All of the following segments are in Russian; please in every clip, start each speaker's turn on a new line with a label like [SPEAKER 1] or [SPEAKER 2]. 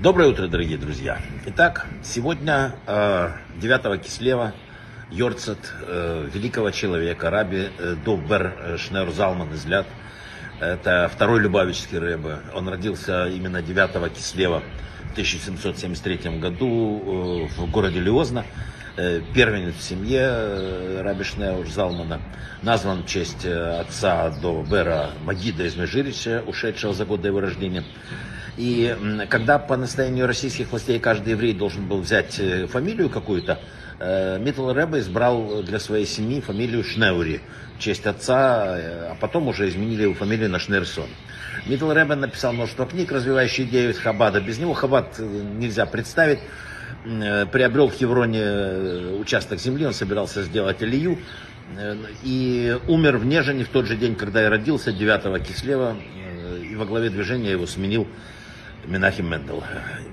[SPEAKER 1] Доброе утро, дорогие друзья. Итак, сегодня э, 9 Кислева, Йорцет э, великого человека, раби э, Довбер э, Шнер Залман из Ляд. Это второй Любавичский рэбе. Он родился именно 9 Кислева в 1773 году э, в городе Лиозна. Э, первенец в семье э, раби Шнеур Залмана. Назван в честь э, отца Довбера Магида из Межирича, ушедшего за год до его рождения. И когда по настоянию российских властей каждый еврей должен был взять фамилию какую-то, Миттл Рэбе избрал для своей семьи фамилию Шнеури в честь отца, а потом уже изменили его фамилию на Шнерсон. Миттл Рэбе написал множество книг, развивающих идею Хабада. Без него Хабад нельзя представить. Приобрел в Хевроне участок земли, он собирался сделать Илью. И умер в Нежине в тот же день, когда я родился, 9 Кислева. И во главе движения его сменил Менахим Мендел.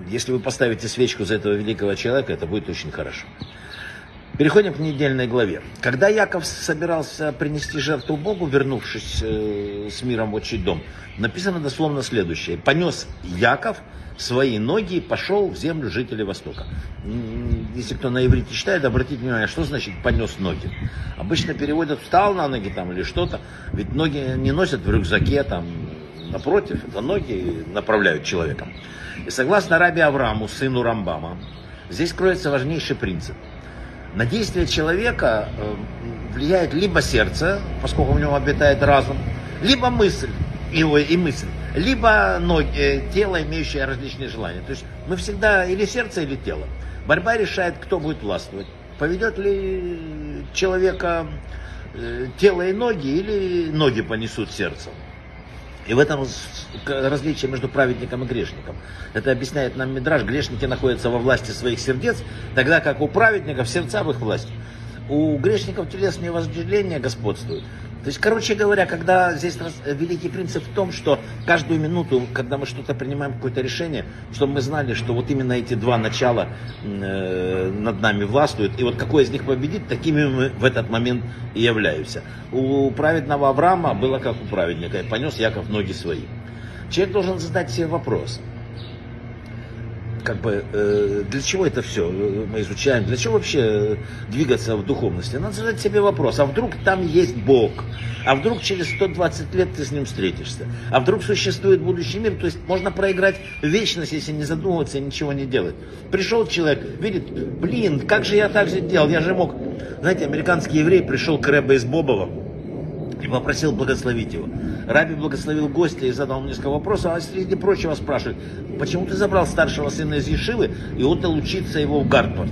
[SPEAKER 1] Если вы поставите свечку за этого великого человека, это будет очень хорошо. Переходим к недельной главе. Когда Яков собирался принести жертву Богу, вернувшись э, с миром в отчий дом, написано дословно следующее. «Понес Яков свои ноги и пошел в землю жителей Востока». Если кто на иврите читает, обратите внимание, что значит «понес ноги». Обычно переводят «встал на ноги» там или что-то, ведь ноги не носят в рюкзаке, там, Напротив, это ноги направляют человека. И согласно Раби Аврааму, сыну Рамбама, здесь кроется важнейший принцип. На действие человека э, влияет либо сердце, поскольку в нем обитает разум, либо мысль, его и мысль, либо ноги, э, тело, имеющее различные желания. То есть мы всегда или сердце, или тело. Борьба решает, кто будет властвовать. Поведет ли человека э, тело и ноги, или ноги понесут сердцем. И в этом различие между праведником и грешником. Это объясняет нам Мидраж. Грешники находятся во власти своих сердец, тогда как у праведников сердца в их власти. У грешников телесные вожделения господствуют. То есть, короче говоря, когда здесь великий принцип в том, что каждую минуту, когда мы что-то принимаем, какое-то решение, чтобы мы знали, что вот именно эти два начала э, над нами властвуют, и вот какой из них победит, такими мы в этот момент и являемся. У праведного Авраама было как у праведника, и понес Яков ноги свои. Человек должен задать себе вопрос – как бы, э, для чего это все мы изучаем, для чего вообще двигаться в духовности? Надо задать себе вопрос, а вдруг там есть Бог, а вдруг через 120 лет ты с ним встретишься, а вдруг существует будущий мир, то есть можно проиграть вечность, если не задумываться и ничего не делать. Пришел человек, видит, блин, как же я так же делал, я же мог, знаете, американский еврей пришел к Рэбе из Бобова, и попросил благословить его. Раби благословил гостя и задал несколько вопросов, а среди прочего спрашивает, почему ты забрал старшего сына из Ешивы и отдал учиться его в Гартфорд?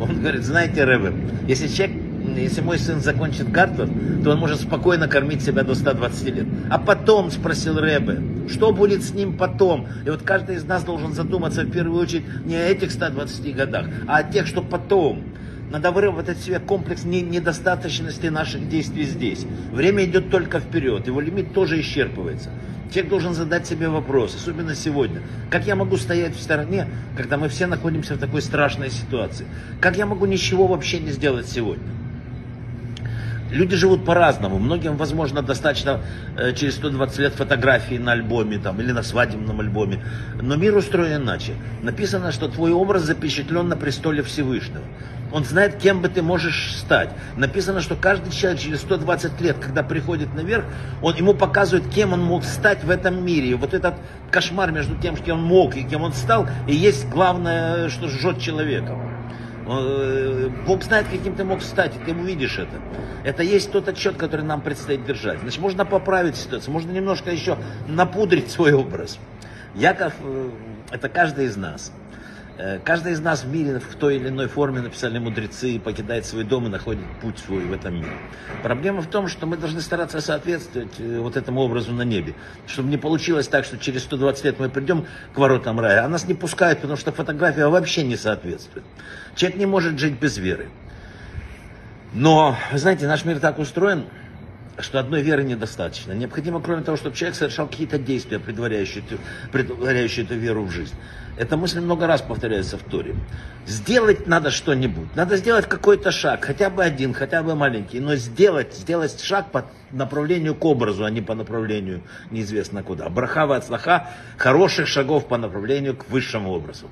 [SPEAKER 1] Он говорит, знаете, Рэбе, если человек если мой сын закончит Гартфорд, то он может спокойно кормить себя до 120 лет. А потом, спросил Рэбе, что будет с ним потом? И вот каждый из нас должен задуматься в первую очередь не о этих 120 годах, а о тех, что потом. Надо выработать в себе комплекс недостаточности наших действий здесь. Время идет только вперед, его лимит тоже исчерпывается. Человек должен задать себе вопрос, особенно сегодня. Как я могу стоять в стороне, когда мы все находимся в такой страшной ситуации? Как я могу ничего вообще не сделать сегодня? Люди живут по-разному. Многим, возможно, достаточно э, через 120 лет фотографии на альбоме там, или на свадебном альбоме. Но мир устроен иначе. Написано, что твой образ запечатлен на престоле Всевышнего. Он знает, кем бы ты можешь стать. Написано, что каждый человек через 120 лет, когда приходит наверх, он ему показывает, кем он мог стать в этом мире. И вот этот кошмар между тем, кем он мог и кем он стал, и есть главное, что жжет человека. Э, Бог знает, каким ты мог стать, и ты увидишь это. Это есть тот отчет, который нам предстоит держать. Значит, можно поправить ситуацию, можно немножко еще напудрить свой образ. Яков э, – это каждый из нас. Э, каждый из нас в мире в той или иной форме, написали мудрецы, покидает свой дом и находит путь свой в этом мире. Проблема в том, что мы должны стараться соответствовать э, вот этому образу на небе. Чтобы не получилось так, что через 120 лет мы придем к воротам рая, а нас не пускают, потому что фотография вообще не соответствует. Человек не может жить без веры. Но, знаете, наш мир так устроен, что одной веры недостаточно. Необходимо, кроме того, чтобы человек совершал какие-то действия, предваряющие, предваряющие эту веру в жизнь. Эта мысль много раз повторяется в Торе. Сделать надо что-нибудь. Надо сделать какой-то шаг, хотя бы один, хотя бы маленький, но сделать, сделать шаг по направлению к образу, а не по направлению неизвестно куда. Брахава от слаха хороших шагов по направлению к высшему образу.